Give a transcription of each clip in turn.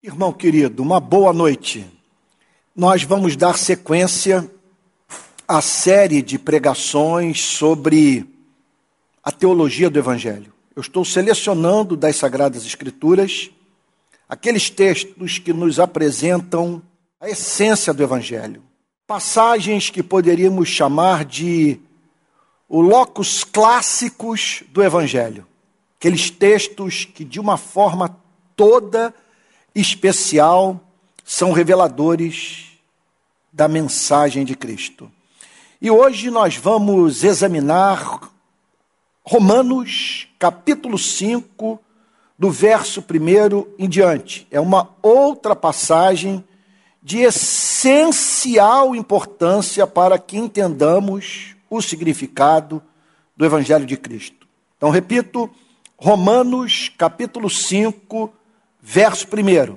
Irmão querido, uma boa noite. Nós vamos dar sequência à série de pregações sobre a teologia do Evangelho. Eu estou selecionando das Sagradas Escrituras aqueles textos que nos apresentam a essência do Evangelho. Passagens que poderíamos chamar de o locus clássicos do Evangelho. Aqueles textos que, de uma forma toda, especial são reveladores da mensagem de Cristo. E hoje nós vamos examinar Romanos, capítulo 5, do verso 1 em diante. É uma outra passagem de essencial importância para que entendamos o significado do Evangelho de Cristo. Então, repito, Romanos, capítulo 5, verso 1,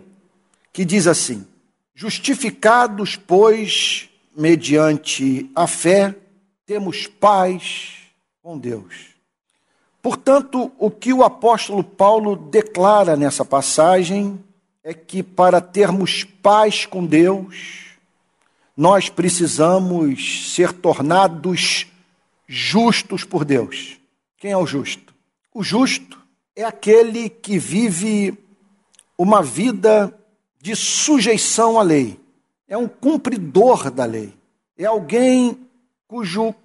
que diz assim: Justificados, pois, mediante a fé, temos paz com Deus. Portanto, o que o apóstolo Paulo declara nessa passagem é que para termos paz com Deus, nós precisamos ser tornados justos por Deus. Quem é o justo? O justo é aquele que vive uma vida de sujeição à lei. É um cumpridor da lei. É alguém cujo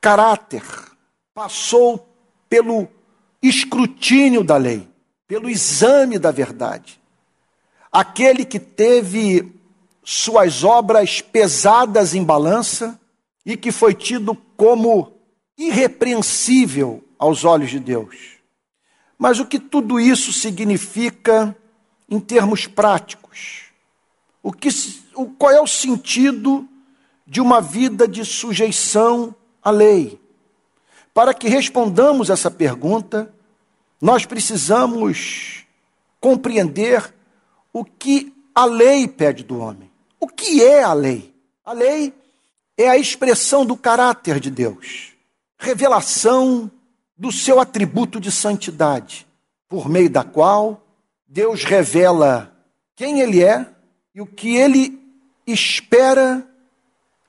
caráter passou pelo escrutínio da lei, pelo exame da verdade. Aquele que teve suas obras pesadas em balança e que foi tido como irrepreensível aos olhos de Deus. Mas o que tudo isso significa em termos práticos? O que, o, qual é o sentido de uma vida de sujeição à lei? Para que respondamos essa pergunta, nós precisamos compreender o que a lei pede do homem. O que é a lei? A lei é a expressão do caráter de Deus, revelação do seu atributo de santidade, por meio da qual Deus revela quem Ele é e o que Ele espera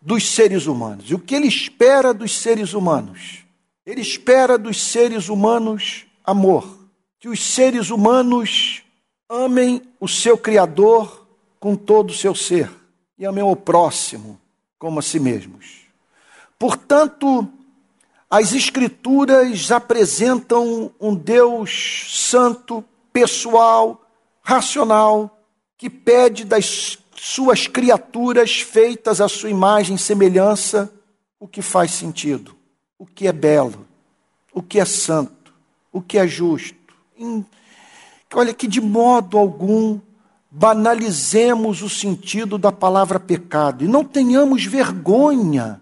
dos seres humanos. E o que Ele espera dos seres humanos? Ele espera dos seres humanos amor, que os seres humanos amem o seu Criador com todo o seu ser e amem o próximo como a si mesmos. Portanto, as Escrituras apresentam um Deus santo, pessoal, racional, que pede das suas criaturas feitas à sua imagem e semelhança o que faz sentido, o que é belo, o que é santo, o que é justo. Olha que de modo algum banalizemos o sentido da palavra pecado e não tenhamos vergonha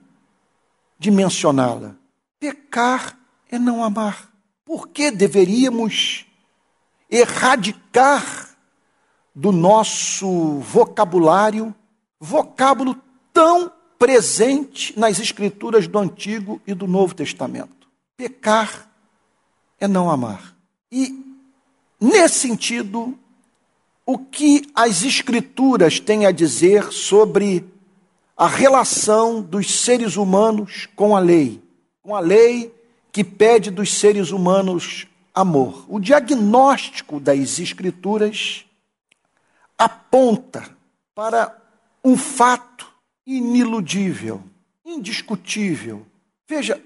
de mencioná-la. Pecar é não amar. Por que deveríamos erradicar do nosso vocabulário vocábulo tão presente nas escrituras do Antigo e do Novo Testamento? Pecar é não amar. E, nesse sentido, o que as Escrituras têm a dizer sobre a relação dos seres humanos com a lei? com a lei que pede dos seres humanos amor. O diagnóstico das Escrituras aponta para um fato iniludível, indiscutível. Veja,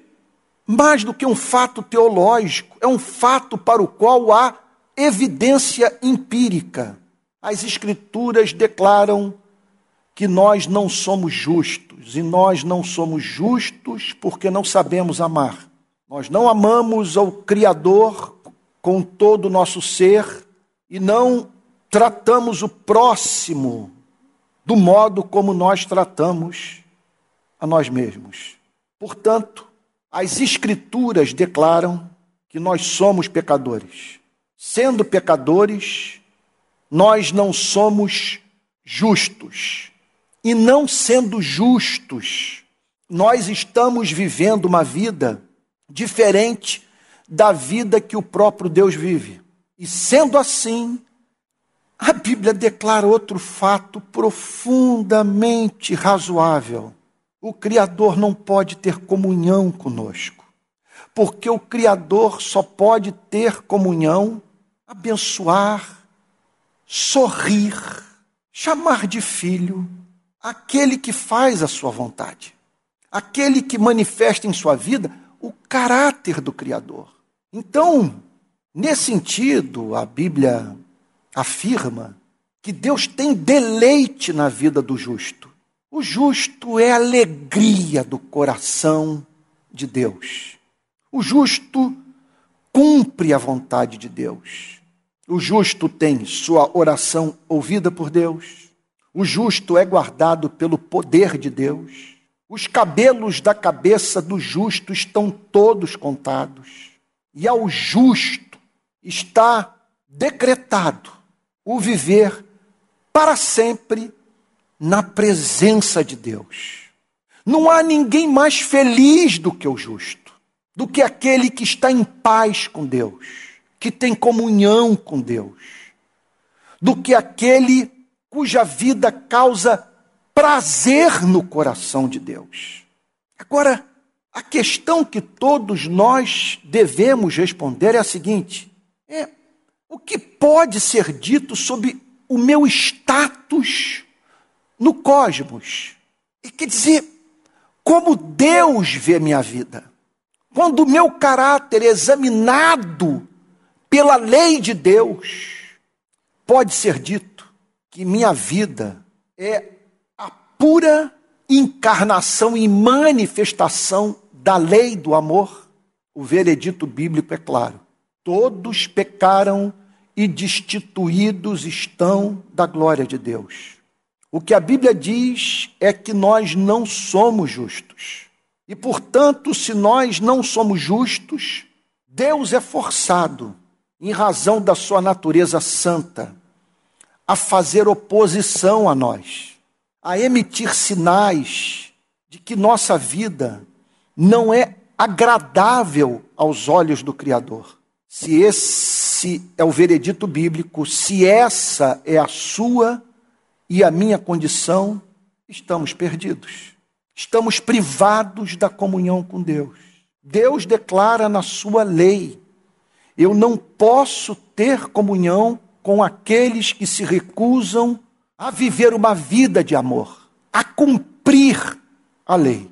mais do que um fato teológico, é um fato para o qual há evidência empírica. As Escrituras declaram que nós não somos justos, e nós não somos justos porque não sabemos amar. Nós não amamos ao Criador com todo o nosso ser e não tratamos o próximo do modo como nós tratamos a nós mesmos. Portanto, as Escrituras declaram que nós somos pecadores. Sendo pecadores, nós não somos justos e não sendo justos, nós estamos vivendo uma vida diferente da vida que o próprio Deus vive. E sendo assim, a Bíblia declara outro fato profundamente razoável. O Criador não pode ter comunhão conosco, porque o Criador só pode ter comunhão, abençoar, sorrir, chamar de filho aquele que faz a sua vontade, aquele que manifesta em sua vida o caráter do Criador. Então, nesse sentido, a Bíblia afirma que Deus tem deleite na vida do justo. O justo é alegria do coração de Deus. O justo cumpre a vontade de Deus. O justo tem sua oração ouvida por Deus. O justo é guardado pelo poder de Deus. Os cabelos da cabeça do justo estão todos contados. E ao justo está decretado o viver para sempre na presença de Deus. Não há ninguém mais feliz do que o justo, do que aquele que está em paz com Deus, que tem comunhão com Deus, do que aquele cuja vida causa prazer no coração de Deus. Agora, questão que todos nós devemos responder é a seguinte: é o que pode ser dito sobre o meu status no cosmos. E quer dizer, como Deus vê minha vida. Quando o meu caráter é examinado pela lei de Deus, pode ser dito que minha vida é a pura encarnação e manifestação da lei do amor. O veredito bíblico é claro. Todos pecaram e destituídos estão da glória de Deus. O que a Bíblia diz é que nós não somos justos. E, portanto, se nós não somos justos, Deus é forçado, em razão da sua natureza santa, a fazer oposição a nós, a emitir sinais de que nossa vida não é agradável aos olhos do Criador. Se esse é o veredito bíblico, se essa é a sua e a minha condição, estamos perdidos. Estamos privados da comunhão com Deus. Deus declara na sua lei: eu não posso ter comunhão com aqueles que se recusam a viver uma vida de amor, a cumprir a lei.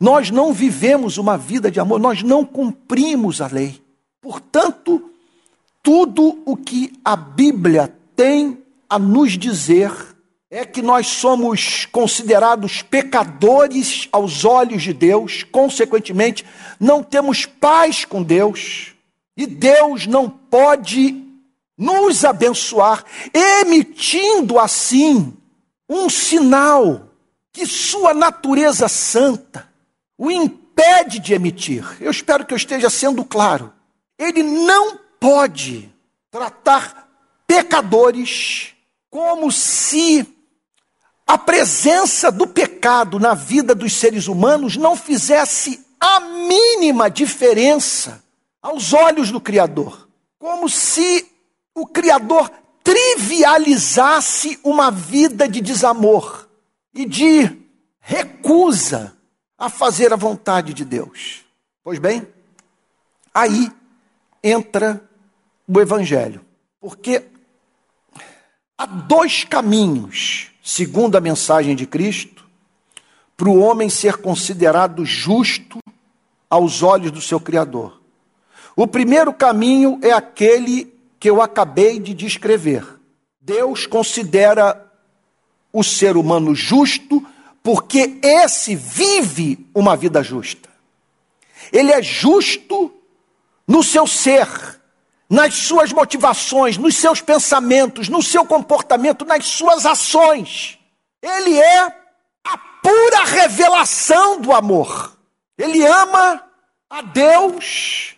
Nós não vivemos uma vida de amor, nós não cumprimos a lei. Portanto, tudo o que a Bíblia tem a nos dizer é que nós somos considerados pecadores aos olhos de Deus, consequentemente, não temos paz com Deus, e Deus não pode nos abençoar, emitindo assim um sinal que sua natureza santa o impede de emitir. Eu espero que eu esteja sendo claro. Ele não pode tratar pecadores como se a presença do pecado na vida dos seres humanos não fizesse a mínima diferença aos olhos do Criador. Como se o Criador trivializasse uma vida de desamor e de recusa a fazer a vontade de Deus. Pois bem, aí entra o Evangelho. Porque há dois caminhos, segundo a mensagem de Cristo, para o homem ser considerado justo aos olhos do seu Criador. O primeiro caminho é aquele que eu acabei de descrever. Deus considera o ser humano justo porque esse vive uma vida justa. Ele é justo no seu ser, nas suas motivações, nos seus pensamentos, no seu comportamento, nas suas ações. Ele é a pura revelação do amor. Ele ama a Deus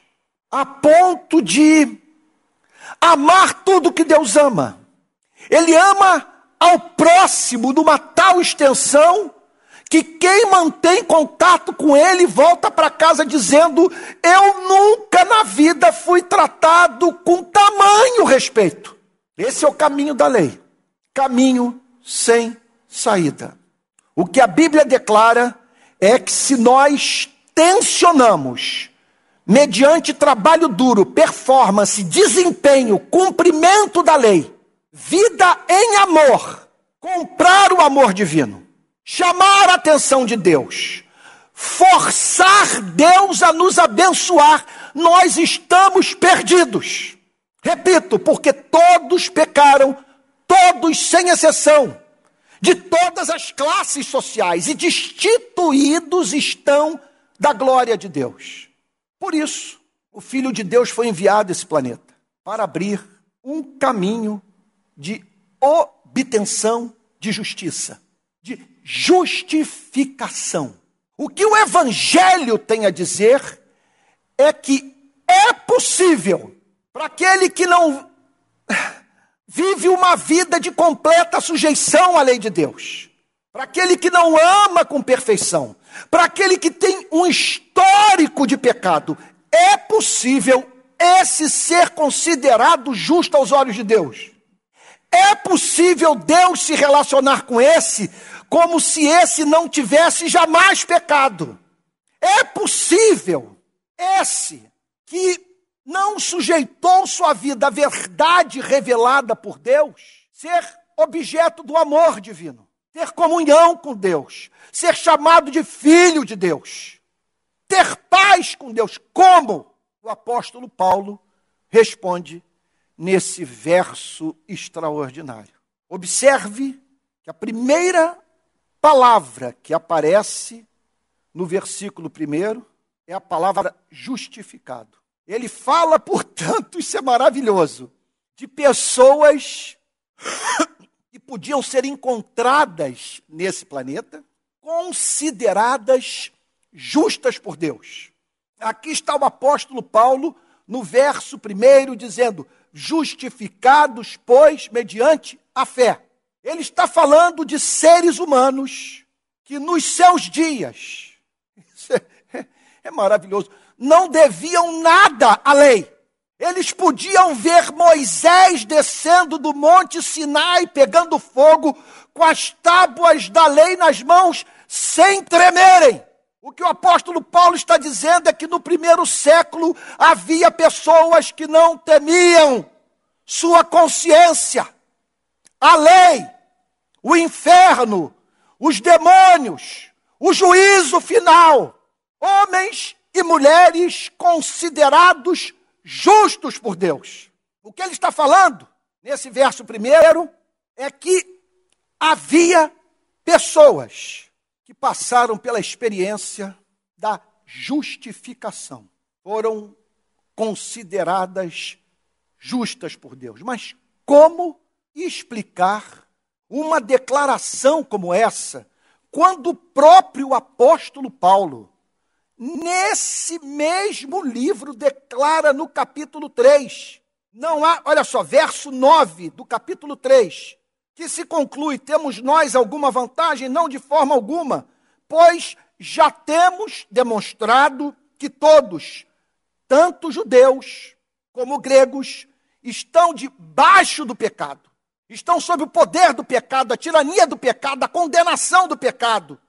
a ponto de amar tudo que Deus ama. Ele ama ao próximo numa tal extensão que quem mantém contato com ele volta para casa dizendo: Eu nunca na vida fui tratado com tamanho respeito. Esse é o caminho da lei. Caminho sem saída. O que a Bíblia declara é que se nós tensionamos, mediante trabalho duro, performance, desempenho, cumprimento da lei, vida em amor, comprar o amor divino, chamar a atenção de Deus, forçar Deus a nos abençoar, nós estamos perdidos. Repito, porque todos pecaram, todos sem exceção, de todas as classes sociais e destituídos estão da glória de Deus. Por isso, o Filho de Deus foi enviado a esse planeta para abrir um caminho de obtenção de justiça, de justificação. O que o Evangelho tem a dizer é que é possível para aquele que não vive uma vida de completa sujeição à lei de Deus, para aquele que não ama com perfeição, para aquele que tem um histórico de pecado, é possível esse ser considerado justo aos olhos de Deus. É possível Deus se relacionar com esse como se esse não tivesse jamais pecado. É possível esse que não sujeitou sua vida à verdade revelada por Deus, ser objeto do amor divino, ter comunhão com Deus, ser chamado de filho de Deus, ter paz com Deus. Como o apóstolo Paulo responde nesse verso extraordinário. Observe que a primeira palavra que aparece no versículo primeiro é a palavra justificado. Ele fala, portanto, isso é maravilhoso, de pessoas que podiam ser encontradas nesse planeta, consideradas justas por Deus. Aqui está o apóstolo Paulo, no verso primeiro, dizendo: justificados, pois, mediante a fé. Ele está falando de seres humanos que nos seus dias, é, é maravilhoso, não deviam nada à lei. Eles podiam ver Moisés descendo do monte Sinai, pegando fogo, com as tábuas da lei nas mãos, sem tremerem. O que o apóstolo Paulo está dizendo é que no primeiro século havia pessoas que não temiam sua consciência, a lei, o inferno, os demônios, o juízo final. Homens e mulheres considerados justos por Deus. O que ele está falando nesse verso primeiro é que havia pessoas que passaram pela experiência da justificação, foram consideradas justas por Deus. Mas como explicar uma declaração como essa, quando o próprio apóstolo Paulo, nesse mesmo livro, declara no capítulo 3, não há, olha só, verso 9 do capítulo 3, que se conclui: temos nós alguma vantagem? Não de forma alguma, pois já temos demonstrado que todos, tanto judeus como gregos, estão debaixo do pecado, estão sob o poder do pecado, a tirania do pecado, a condenação do pecado.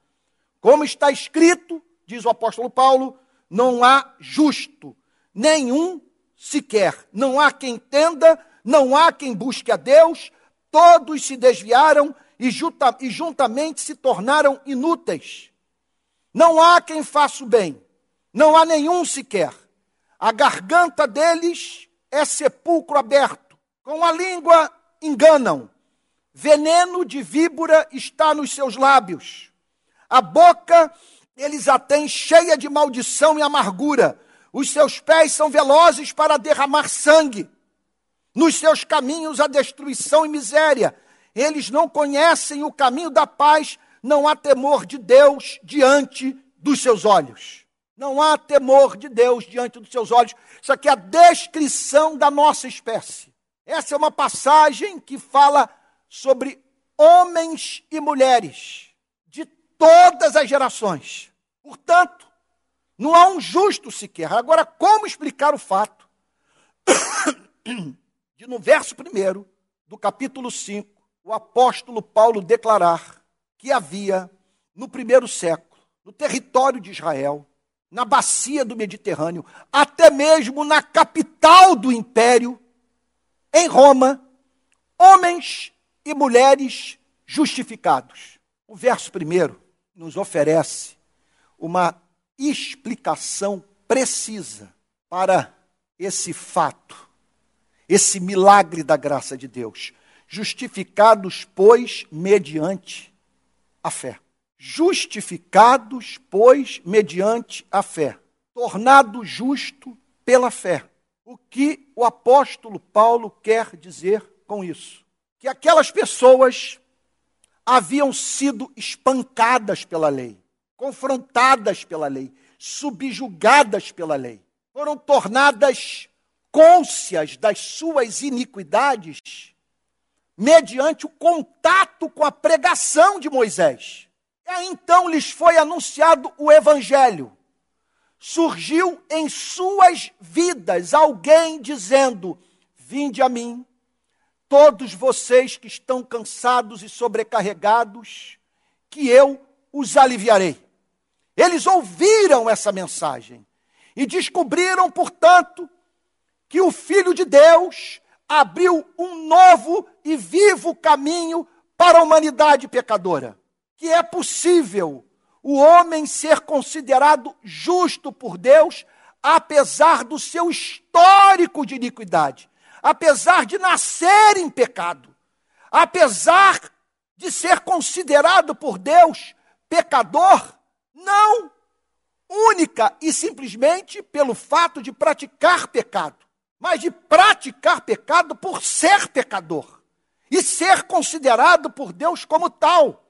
Como está escrito, diz o apóstolo Paulo, não há justo, nenhum sequer. Não há quem entenda, não há quem busque a Deus, todos se desviaram e, e juntamente se tornaram inúteis. Não há quem faça o bem, não há nenhum sequer. A garganta deles é sepulcro aberto. Com a língua enganam. Veneno de víbora está nos seus lábios. A boca eles a têm cheia de maldição e amargura. Os seus pés são velozes para derramar sangue. Nos seus caminhos a destruição e miséria. Eles não conhecem o caminho da paz, não há temor de Deus diante dos seus olhos. Não há temor de Deus diante dos seus olhos. Isso aqui é a descrição da nossa espécie. Essa é uma passagem que fala sobre homens e mulheres de todas as gerações. Portanto, não há um justo sequer. Agora, como explicar o fato de, no verso primeiro do capítulo 5, o apóstolo Paulo declarar que havia, no primeiro século, no território de Israel, na bacia do Mediterrâneo, até mesmo na capital do império, em Roma, homens e mulheres justificados. O verso primeiro nos oferece uma explicação precisa para esse fato, esse milagre da graça de Deus. Justificados, pois, mediante a fé. Justificados, pois, mediante a fé. Tornado justo pela fé. O que o apóstolo Paulo quer dizer com isso? Que aquelas pessoas haviam sido espancadas pela lei, confrontadas pela lei, subjugadas pela lei, foram tornadas cônscias das suas iniquidades mediante o contato com a pregação de Moisés. E então lhes foi anunciado o evangelho. Surgiu em suas vidas alguém dizendo: Vinde a mim, todos vocês que estão cansados e sobrecarregados, que eu os aliviarei. Eles ouviram essa mensagem e descobriram, portanto, que o Filho de Deus abriu um novo e vivo caminho para a humanidade pecadora. Que é possível o homem ser considerado justo por Deus, apesar do seu histórico de iniquidade apesar de nascer em pecado, apesar de ser considerado por Deus pecador, não única e simplesmente pelo fato de praticar pecado, mas de praticar pecado por ser pecador e ser considerado por Deus como tal.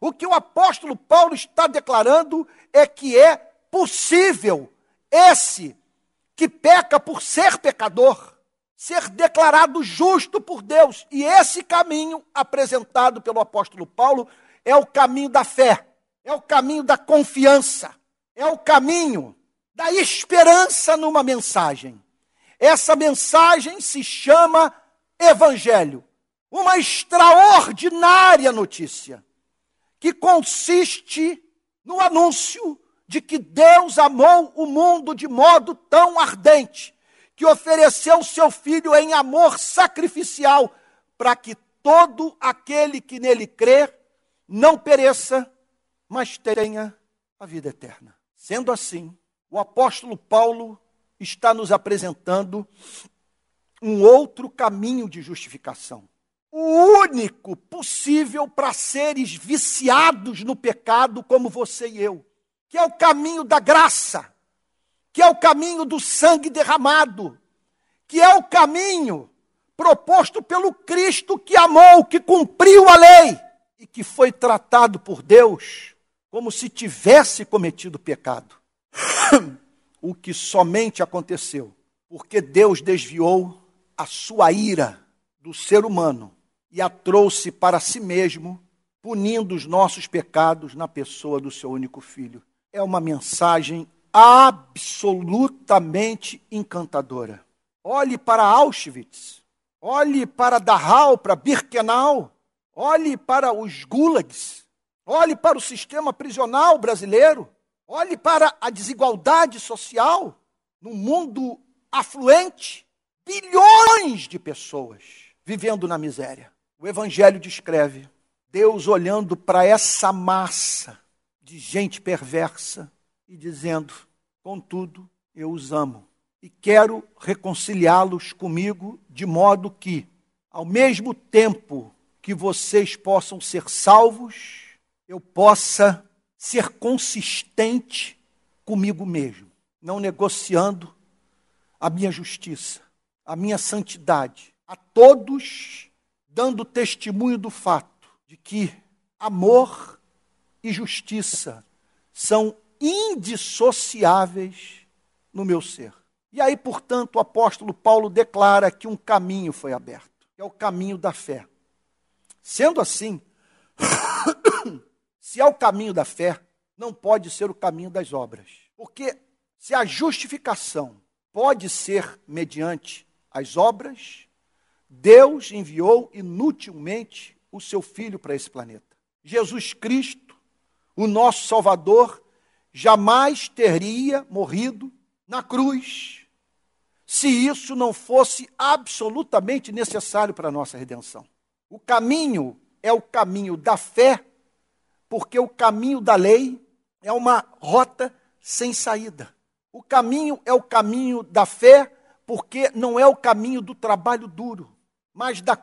O que o apóstolo Paulo está declarando é que é possível esse que peca por ser pecador ser declarado justo por Deus. E esse caminho apresentado pelo apóstolo Paulo é o caminho da fé, é o caminho da confiança, é o caminho da esperança numa mensagem. Essa mensagem se chama Evangelho, uma extraordinária notícia que consiste no anúncio de que Deus amou o mundo de modo tão ardente que ofereceu seu filho em amor sacrificial, para que todo aquele que nele crer não pereça, mas tenha a vida eterna. Sendo assim, o apóstolo Paulo está nos apresentando um outro caminho de justificação. O único possível para seres viciados no pecado como você e eu, que é o caminho da graça que é o caminho do sangue derramado, que é o caminho proposto pelo Cristo que amou, que cumpriu a lei e que foi tratado por Deus como se tivesse cometido pecado. o que somente aconteceu porque Deus desviou a sua ira do ser humano e a trouxe para si mesmo, punindo os nossos pecados na pessoa do seu único filho. É uma mensagem absolutamente encantadora. Olhe para Auschwitz, olhe para Dachau, para Birkenau, olhe para os gulags, olhe para o sistema prisional brasileiro, olhe para a desigualdade social no mundo afluente, bilhões de pessoas vivendo na miséria. O Evangelho descreve Deus olhando para essa massa de gente perversa, e dizendo: Contudo, eu os amo e quero reconciliá-los comigo de modo que, ao mesmo tempo que vocês possam ser salvos, eu possa ser consistente comigo mesmo, não negociando a minha justiça, a minha santidade, a todos dando testemunho do fato de que amor e justiça são indissociáveis no meu ser. E aí, portanto, o apóstolo Paulo declara que um caminho foi aberto, que é o caminho da fé. Sendo assim, se é o caminho da fé, não pode ser o caminho das obras. Porque se a justificação pode ser mediante as obras, Deus enviou inutilmente o seu filho para esse planeta. Jesus Cristo, o nosso Salvador, jamais teria morrido na cruz se isso não fosse absolutamente necessário para a nossa redenção. O caminho é o caminho da fé, porque o caminho da lei é uma rota sem saída. O caminho é o caminho da fé, porque não é o caminho do trabalho duro, mas da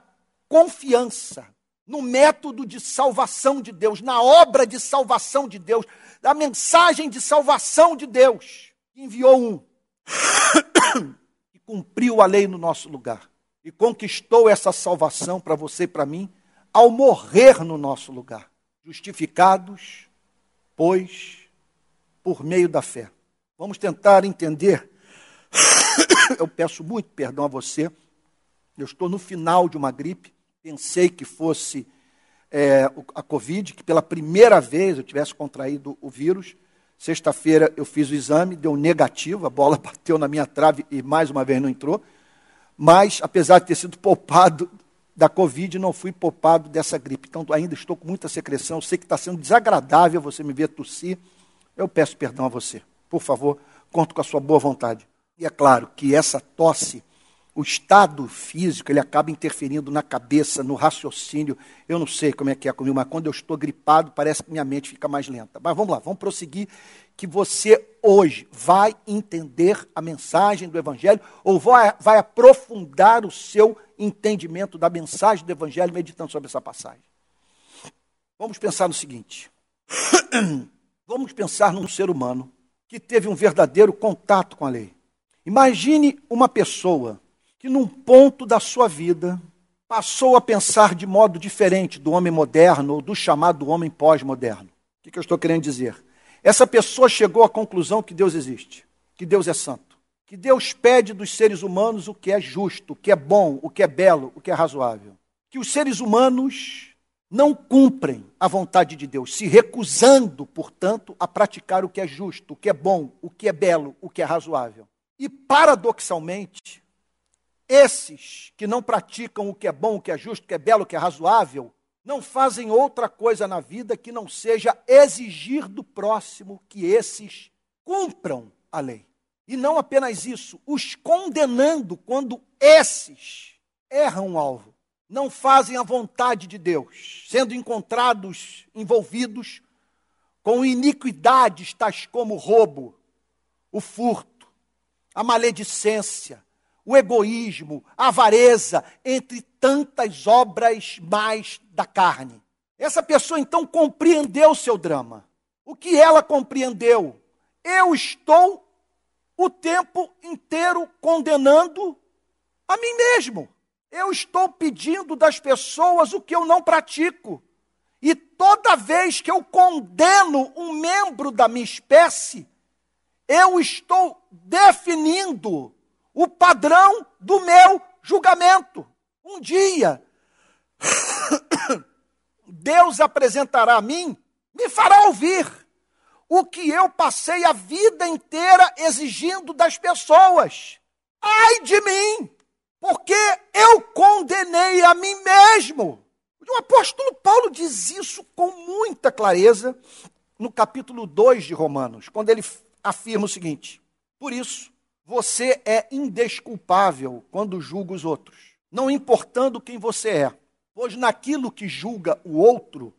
confiança no método de salvação de Deus, na obra de salvação de Deus, da mensagem de salvação de Deus. Enviou um cumpriu a lei no nosso lugar e conquistou essa salvação para você e para mim ao morrer no nosso lugar. Justificados, pois, por meio da fé. Vamos tentar entender. Eu peço muito perdão a você. Eu estou no final de uma gripe. Pensei que fosse é, a Covid, que pela primeira vez eu tivesse contraído o vírus. Sexta-feira eu fiz o exame, deu negativo, a bola bateu na minha trave e mais uma vez não entrou. Mas, apesar de ter sido poupado da Covid, não fui poupado dessa gripe. Então, ainda estou com muita secreção. Eu sei que está sendo desagradável você me ver tossir. Eu peço perdão a você. Por favor, conto com a sua boa vontade. E é claro que essa tosse o estado físico ele acaba interferindo na cabeça, no raciocínio. Eu não sei como é que é comigo, mas quando eu estou gripado, parece que minha mente fica mais lenta. Mas vamos lá, vamos prosseguir, que você hoje vai entender a mensagem do Evangelho ou vai, vai aprofundar o seu entendimento da mensagem do Evangelho meditando sobre essa passagem. Vamos pensar no seguinte: vamos pensar num ser humano que teve um verdadeiro contato com a lei. Imagine uma pessoa que num ponto da sua vida passou a pensar de modo diferente do homem moderno ou do chamado homem pós-moderno. O que, eu estou querendo dizer? Essa pessoa chegou à conclusão que Deus existe, que Deus é santo, que Deus pede dos seres humanos o que é justo, o que é bom, o que é belo, o que é razoável. Que os seres humanos não cumprem a vontade de Deus, se recusando, portanto, a praticar o que é justo, o que é bom, o que é belo, o que é razoável. E, paradoxalmente, esses que não praticam o que é bom, o que é justo, o que é belo, o que é razoável, não fazem outra coisa na vida que não seja exigir do próximo que esses cumpram a lei. E não apenas isso, os condenando quando esses erram o alvo, não fazem a vontade de Deus, sendo encontrados envolvidos com iniquidades tais como o roubo, o furto, a maledicência, o egoísmo, a avareza, entre tantas obras mais da carne. Essa pessoa então compreendeu o seu drama. O que ela compreendeu? Eu estou o tempo inteiro condenando a mim mesmo. Eu estou pedindo das pessoas o que eu não pratico. E toda vez que eu condeno um membro da minha espécie, eu estou definindo o padrão do meu julgamento. Um dia, Deus apresentará a mim, me fará ouvir o que eu passei a vida inteira exigindo das pessoas. Ai de mim, porque eu condenei a mim mesmo. O apóstolo Paulo diz isso com muita clareza no capítulo 2 de Romanos, quando ele afirma o seguinte: Por isso, você é indesculpável quando julga os outros, não importando quem você é, pois naquilo que julga o outro,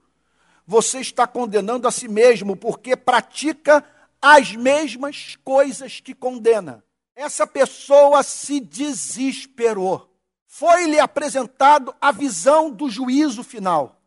você está condenando a si mesmo, porque pratica as mesmas coisas que condena. Essa pessoa se desesperou. Foi-lhe apresentado a visão do juízo final.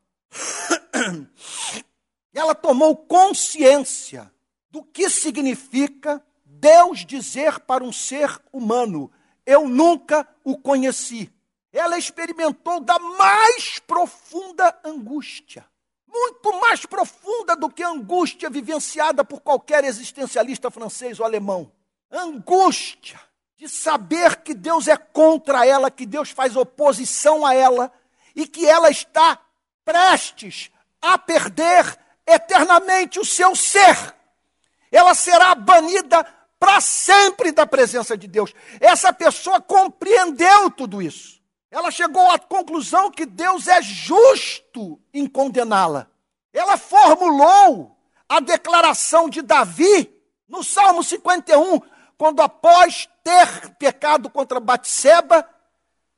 Ela tomou consciência do que significa Deus dizer para um ser humano: Eu nunca o conheci. Ela experimentou da mais profunda angústia, muito mais profunda do que a angústia vivenciada por qualquer existencialista francês ou alemão. Angústia de saber que Deus é contra ela, que Deus faz oposição a ela e que ela está prestes a perder eternamente o seu ser. Ela será banida para sempre da presença de Deus. Essa pessoa compreendeu tudo isso. Ela chegou à conclusão que Deus é justo em condená-la. Ela formulou a declaração de Davi no Salmo 51, quando após ter pecado contra Batseba,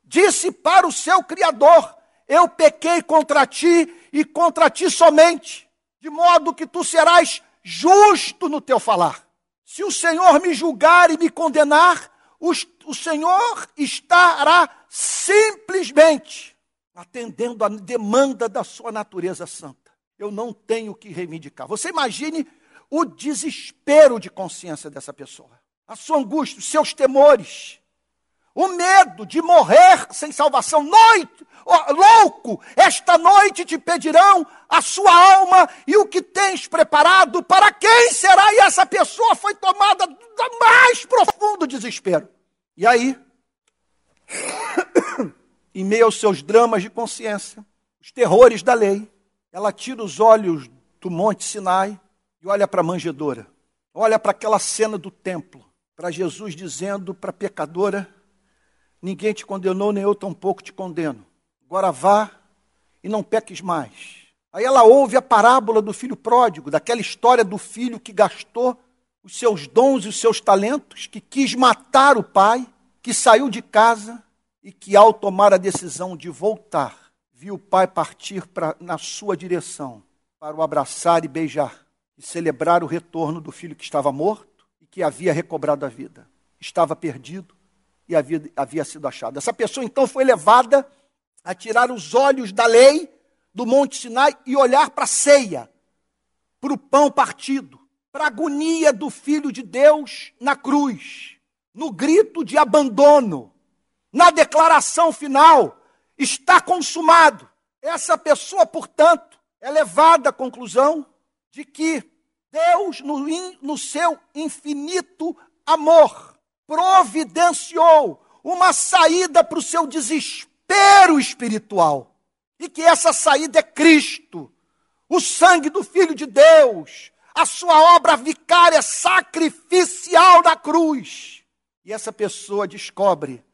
disse para o seu criador: Eu pequei contra ti e contra ti somente, de modo que tu serás justo no teu falar. Se o Senhor me julgar e me condenar, o Senhor estará simplesmente atendendo à demanda da sua natureza santa. Eu não tenho que reivindicar. Você imagine o desespero de consciência dessa pessoa, a sua angústia, os seus temores, o medo de morrer sem salvação. Noite, oh, louco, esta noite te pedirão a sua alma e o que tens preparado, para quem será? E essa pessoa foi tomada do mais profundo desespero. E aí, em meio aos seus dramas de consciência, os terrores da lei, ela tira os olhos do Monte Sinai e olha para a manjedoura. Olha para aquela cena do templo, para Jesus dizendo para a pecadora: Ninguém te condenou, nem eu tampouco te condeno. Agora vá e não peques mais. Aí ela ouve a parábola do filho pródigo, daquela história do filho que gastou os seus dons e os seus talentos, que quis matar o pai, que saiu de casa e que, ao tomar a decisão de voltar, viu o pai partir pra, na sua direção para o abraçar e beijar e celebrar o retorno do filho que estava morto e que havia recobrado a vida. Estava perdido e havia, havia sido achado. Essa pessoa então foi levada a tirar os olhos da lei do Monte Sinai e olhar para a ceia, para o pão partido, para a agonia do Filho de Deus na cruz, no grito de abandono, na declaração final: está consumado. Essa pessoa, portanto, é levada à conclusão de que Deus, no, no seu infinito amor, providenciou uma saída para o seu desespero espiritual. E que essa saída é Cristo, o sangue do Filho de Deus, a sua obra vicária sacrificial na cruz. E essa pessoa descobre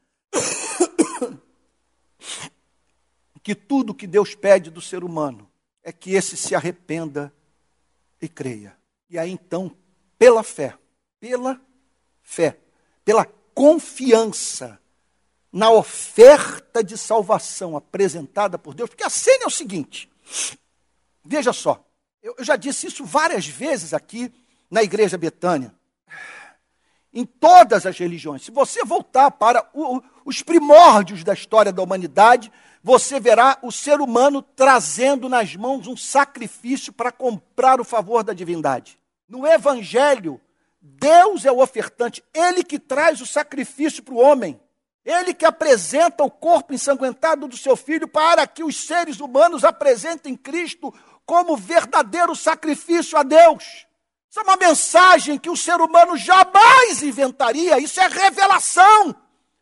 que tudo que Deus pede do ser humano é que esse se arrependa e creia. E aí então, pela fé, pela fé, pela confiança na oferta de salvação apresentada por Deus, porque a cena é o seguinte: veja só, eu, já disse isso várias vezes aqui na Igreja Betânia, em todas as religiões. Se você voltar para o, os primórdios da história da humanidade, você verá o ser humano trazendo nas mãos um sacrifício para comprar o favor da divindade. No Evangelho, Deus é o ofertante, Ele que traz o sacrifício para o homem. Ele que apresenta o corpo ensanguentado do seu filho para que os seres humanos apresentem Cristo como verdadeiro sacrifício a Deus. Isso é uma mensagem que o ser humano jamais inventaria. Isso é revelação.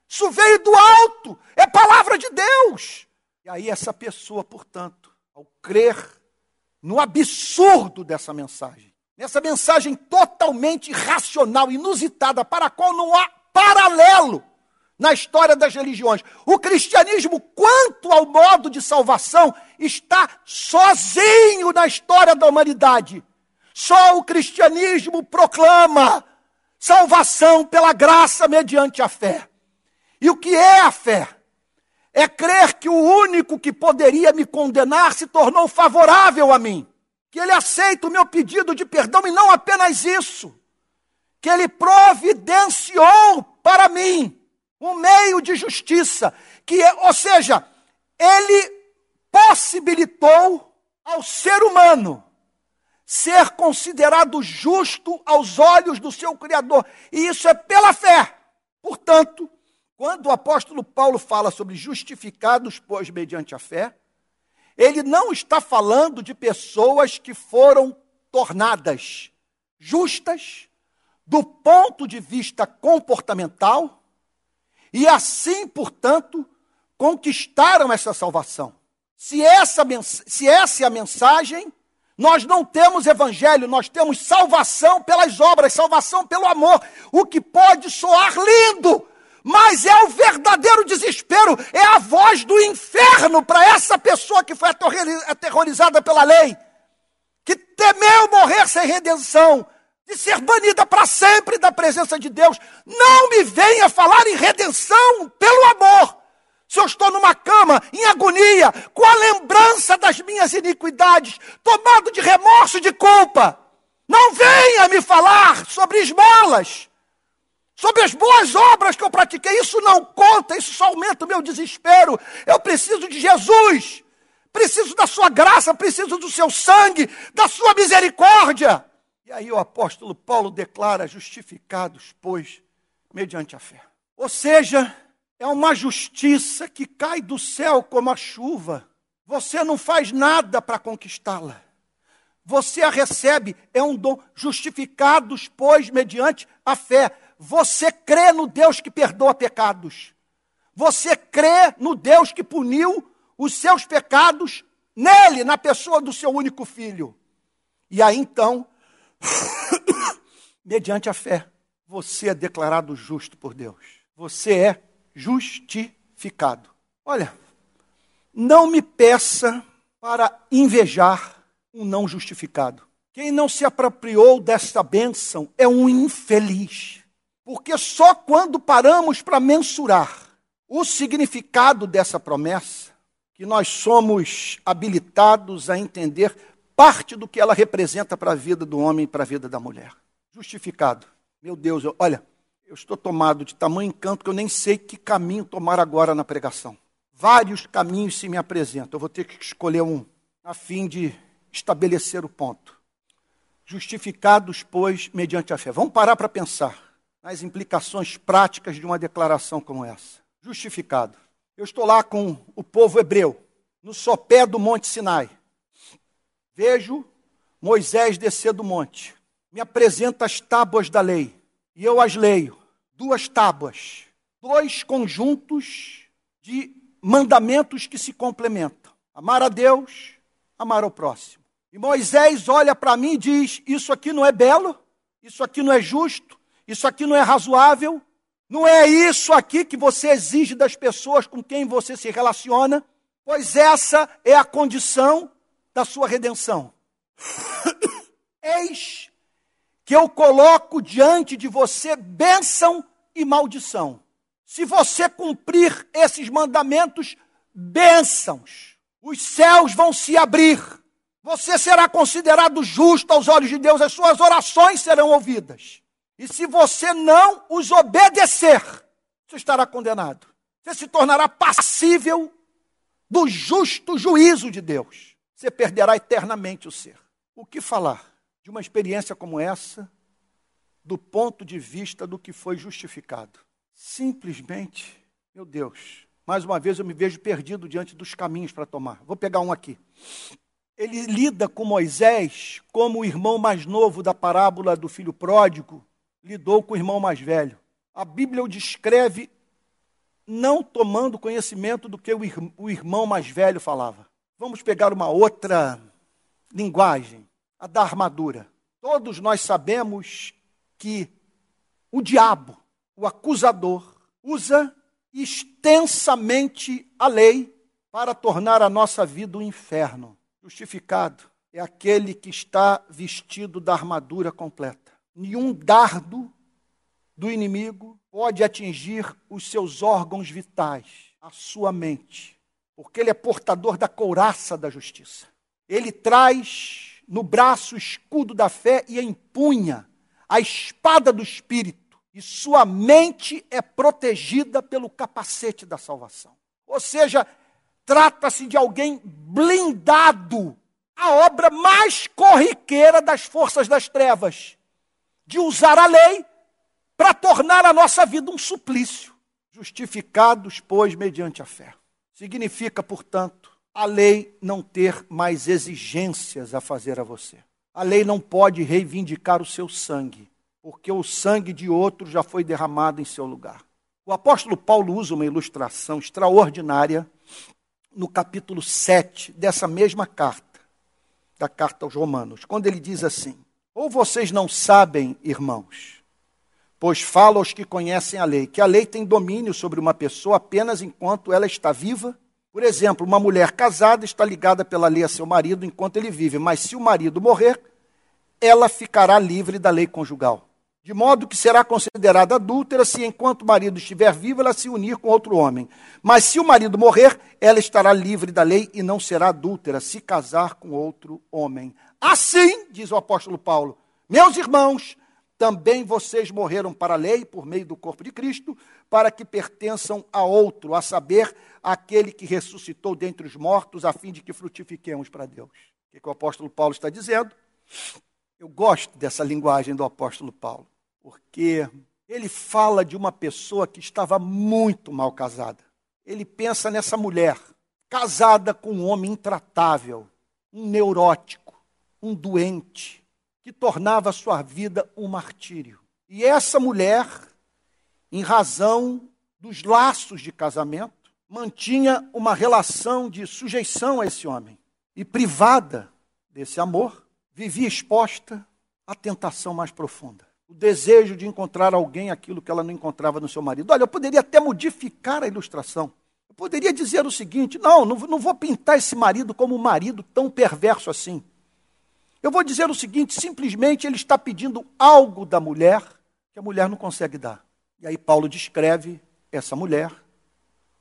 Isso veio do alto. É palavra de Deus. Aí, essa pessoa, portanto, ao crer no absurdo dessa mensagem, nessa mensagem totalmente irracional, inusitada, para a qual não há paralelo na história das religiões. O cristianismo, quanto ao modo de salvação, está sozinho na história da humanidade. Só o cristianismo proclama salvação pela graça mediante a fé. E o que é a fé? É crer que o único que poderia me condenar se tornou favorável a mim. Que ele aceita o meu pedido de perdão e não apenas isso. Que ele providenciou para mim um meio de justiça, que é, ou seja, ele possibilitou ao ser humano ser considerado justo aos olhos do seu Criador. E isso é pela fé. Portanto, quando o apóstolo Paulo fala sobre justificados, pois, mediante a fé, ele não está falando de pessoas que foram tornadas justas do ponto de vista comportamental e assim, portanto, conquistaram essa salvação. Se essa, se essa é a mensagem, nós não temos evangelho, nós temos salvação pelas obras, salvação pelo amor. O que pode soar lindo, mas é o verdadeiro desespero, é a voz do inferno para essa pessoa que foi aterrorizada pela lei, que temeu morrer sem redenção, de ser banida para sempre da presença de Deus. Não me venha falar em redenção pelo amor. Se eu estou numa cama, em agonia, com a lembrança das minhas iniquidades, tomado de remorso e de culpa, não venha me falar sobre esmolas, sobre as boas obras que eu pratiquei. Isso não conta, isso só aumenta o meu desespero. Eu preciso de Jesus, preciso da sua graça, preciso do seu sangue, da sua misericórdia. E aí o apóstolo Paulo declara: justificados, pois, mediante a fé. Ou seja, é uma justiça que cai do céu como a chuva. Você não faz nada para conquistá-la. Você a recebe, é um dom. Justificados, pois, mediante a fé. Você crê no Deus que perdoa pecados. Você crê no Deus que puniu os seus pecados nele, na pessoa do seu único filho. E aí então, mediante a fé, você é declarado justo por Deus. Você é justificado. Olha, não me peça para invejar um não justificado. Quem não se apropriou desta bênção é um infeliz. Porque só quando paramos para mensurar o significado dessa promessa, que nós somos habilitados a entender parte do que ela representa para a vida do homem e para a vida da mulher. Justificado. Meu Deus, eu, olha, eu estou tomado de tamanho encanto que eu nem sei que caminho tomar agora na pregação. Vários caminhos se me apresentam. Eu vou ter que escolher um, a fim de estabelecer o ponto. Justificados, pois, mediante a fé. Vamos parar para pensar nas implicações práticas de uma declaração como essa. Justificado. Eu estou lá com o povo hebreu, no sopé do Monte Sinai. Vejo Moisés descer do monte. Me apresenta as tábuas da lei. E eu as leio duas tábuas, dois conjuntos de mandamentos que se complementam: amar a Deus, amar ao próximo. E Moisés olha para mim e diz: Isso aqui não é belo, isso aqui não é justo, isso aqui não é razoável, não é isso aqui que você exige das pessoas com quem você se relaciona, pois essa é a condição da sua redenção. Eis que eu coloco diante de você bênção e maldição. Se você cumprir esses mandamentos, bênçãos, os céus vão se abrir. Você será considerado justo aos olhos de Deus, as suas orações serão ouvidas. E se você não os obedecer, você estará condenado. Você se tornará passível do justo juízo de Deus. Você perderá eternamente o ser. O que falar de uma experiência como essa do ponto de vista do que foi justificado. Simplesmente, meu Deus, mais uma vez eu me vejo perdido diante dos caminhos para tomar. Vou pegar um aqui. Ele lida com Moisés como o irmão mais novo da parábola do filho pródigo lidou com o irmão mais velho. A Bíblia o descreve não tomando conhecimento do que o irmão mais velho falava. Vamos pegar uma outra linguagem, a da armadura. Todos nós sabemos que o diabo, o acusador, usa extensamente a lei para tornar a nossa vida um inferno. Justificado é aquele que está vestido da armadura completa. Nenhum dardo do inimigo pode atingir os seus órgãos vitais, a sua mente, porque ele é portador da couraça da justiça. Ele traz no braço o escudo da fé e empunha a espada do Espírito, e sua mente é protegida pelo capacete da salvação. Ou seja, trata-se de alguém blindado, a obra mais corriqueira das forças das trevas, de usar a lei para tornar a nossa vida um suplício. Justificados, pois, mediante a fé. Significa, portanto, a lei não ter mais exigências a fazer a você. A lei não pode reivindicar o seu sangue, porque o sangue de outro já foi derramado em seu lugar. O apóstolo Paulo usa uma ilustração extraordinária no capítulo 7 dessa mesma carta, da carta aos Romanos, quando ele diz assim: Ou vocês não sabem, irmãos, pois fala aos que conhecem a lei, que a lei tem domínio sobre uma pessoa apenas enquanto ela está viva. Por exemplo, uma mulher casada está ligada pela lei a seu marido enquanto ele vive, mas se o marido morrer, ela ficará livre da lei conjugal. De modo que será considerada adúltera se, enquanto o marido estiver vivo, ela se unir com outro homem. Mas se o marido morrer, ela estará livre da lei e não será adúltera se casar com outro homem. Assim, diz o apóstolo Paulo, meus irmãos, também vocês morreram para a lei por meio do corpo de Cristo, para que pertençam a outro, a saber, aquele que ressuscitou dentre os mortos, a fim de que frutifiquemos para Deus. O que, que o apóstolo Paulo está dizendo? Eu gosto dessa linguagem do apóstolo Paulo, porque ele fala de uma pessoa que estava muito mal casada. Ele pensa nessa mulher, casada com um homem intratável, um neurótico, um doente, que tornava sua vida um martírio. E essa mulher, em razão dos laços de casamento, mantinha uma relação de sujeição a esse homem. E privada desse amor, vivia exposta à tentação mais profunda. O desejo de encontrar alguém aquilo que ela não encontrava no seu marido. Olha, eu poderia até modificar a ilustração. Eu poderia dizer o seguinte: não, não vou pintar esse marido como um marido tão perverso assim. Eu vou dizer o seguinte: simplesmente ele está pedindo algo da mulher que a mulher não consegue dar. E aí Paulo descreve essa mulher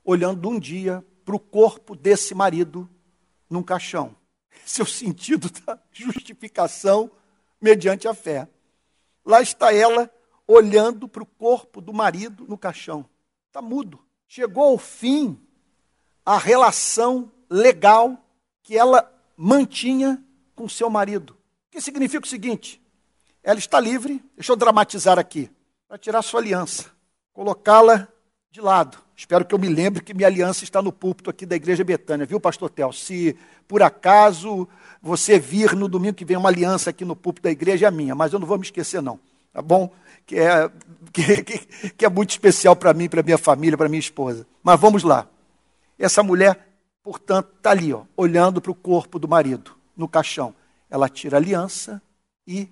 olhando um dia para o corpo desse marido num caixão seu sentido da justificação mediante a fé. Lá está ela olhando para o corpo do marido no caixão. Está mudo. Chegou ao fim a relação legal que ela mantinha com seu marido. O que significa o seguinte: ela está livre, deixa eu dramatizar aqui, para tirar sua aliança, colocá-la de lado. Espero que eu me lembre que minha aliança está no púlpito aqui da Igreja Betânia, viu, pastor Tel? Se por acaso você vir no domingo que vem uma aliança aqui no púlpito da igreja, é minha, mas eu não vou me esquecer, não. Tá bom? Que é, que, que, que é muito especial para mim, para minha família, para minha esposa. Mas vamos lá. Essa mulher, portanto, está ali, ó, olhando para o corpo do marido, no caixão. Ela tira a aliança e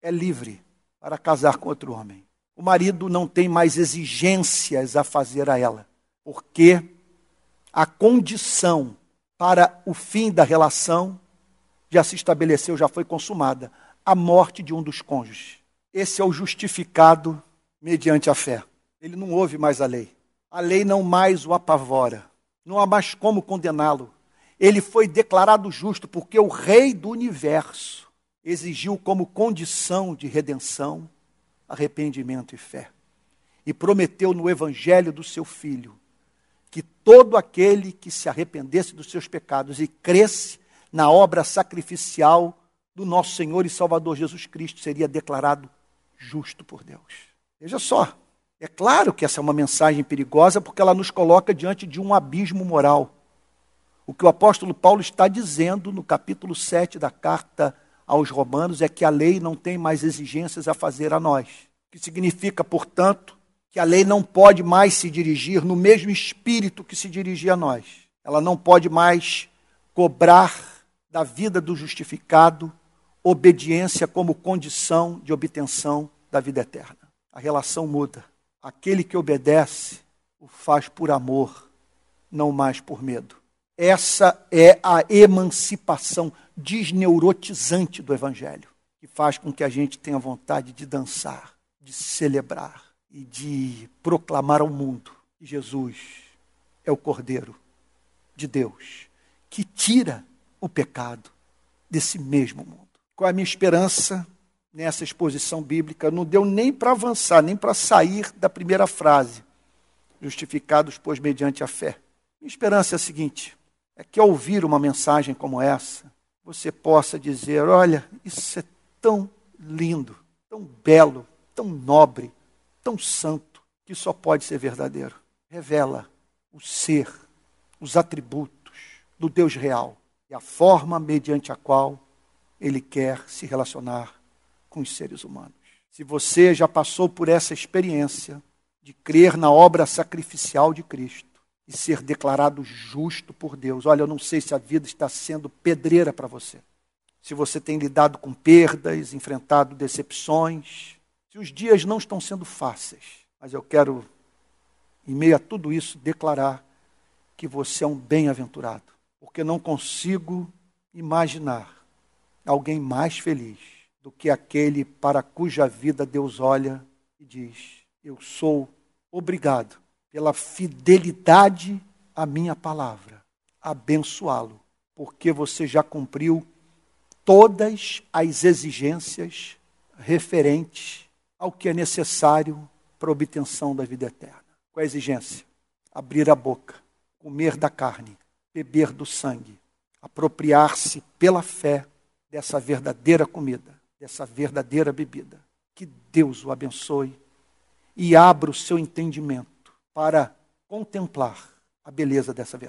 é livre para casar com outro homem. O marido não tem mais exigências a fazer a ela porque a condição para o fim da relação já se estabeleceu, já foi consumada a morte de um dos cônjuges. Esse é o justificado mediante a fé. Ele não ouve mais a lei. A lei não mais o apavora. Não há mais como condená-lo. Ele foi declarado justo porque o Rei do universo exigiu como condição de redenção arrependimento e fé. E prometeu no evangelho do seu filho que todo aquele que se arrependesse dos seus pecados e cresce na obra sacrificial do nosso Senhor e Salvador Jesus Cristo seria declarado justo por Deus. Veja só, é claro que essa é uma mensagem perigosa porque ela nos coloca diante de um abismo moral. O que o apóstolo Paulo está dizendo no capítulo 7 da carta aos Romanos é que a lei não tem mais exigências a fazer a nós. Que significa, portanto, que a lei não pode mais se dirigir no mesmo espírito que se dirigia a nós. Ela não pode mais cobrar da vida do justificado obediência como condição de obtenção da vida eterna. A relação muda. Aquele que obedece o faz por amor, não mais por medo. Essa é a emancipação desneurotizante do Evangelho, que faz com que a gente tenha vontade de dançar, de celebrar e de proclamar ao mundo que Jesus é o Cordeiro de Deus que tira o pecado desse mesmo mundo. Qual é a minha esperança nessa exposição bíblica? Não deu nem para avançar, nem para sair da primeira frase. Justificados, pois, mediante a fé. Minha esperança é a seguinte: é que ao ouvir uma mensagem como essa, você possa dizer: olha, isso é tão lindo, tão belo, tão nobre, tão santo que só pode ser verdadeiro. Revela o ser, os atributos do Deus real e a forma mediante a qual ele quer se relacionar com os seres humanos. Se você já passou por essa experiência de crer na obra sacrificial de Cristo e ser declarado justo por Deus, olha, eu não sei se a vida está sendo pedreira para você. Se você tem lidado com perdas, enfrentado decepções, Se os dias não estão sendo fáceis, mas eu quero, em meio a tudo isso, declarar que você é um bem-aventurado, porque não consigo imaginar alguém mais feliz do que aquele para cuja vida Deus olha e diz: Eu sou obrigado pela fidelidade à minha palavra, abençoá-lo, porque você já cumpriu todas as exigências referentes ao que é necessário para a obtenção da vida eterna. Qual é a exigência? Abrir a boca, comer da carne, beber do sangue, apropriar-se pela fé dessa verdadeira comida, dessa verdadeira bebida. Que Deus o abençoe e abra o seu entendimento para contemplar a beleza dessa verdade.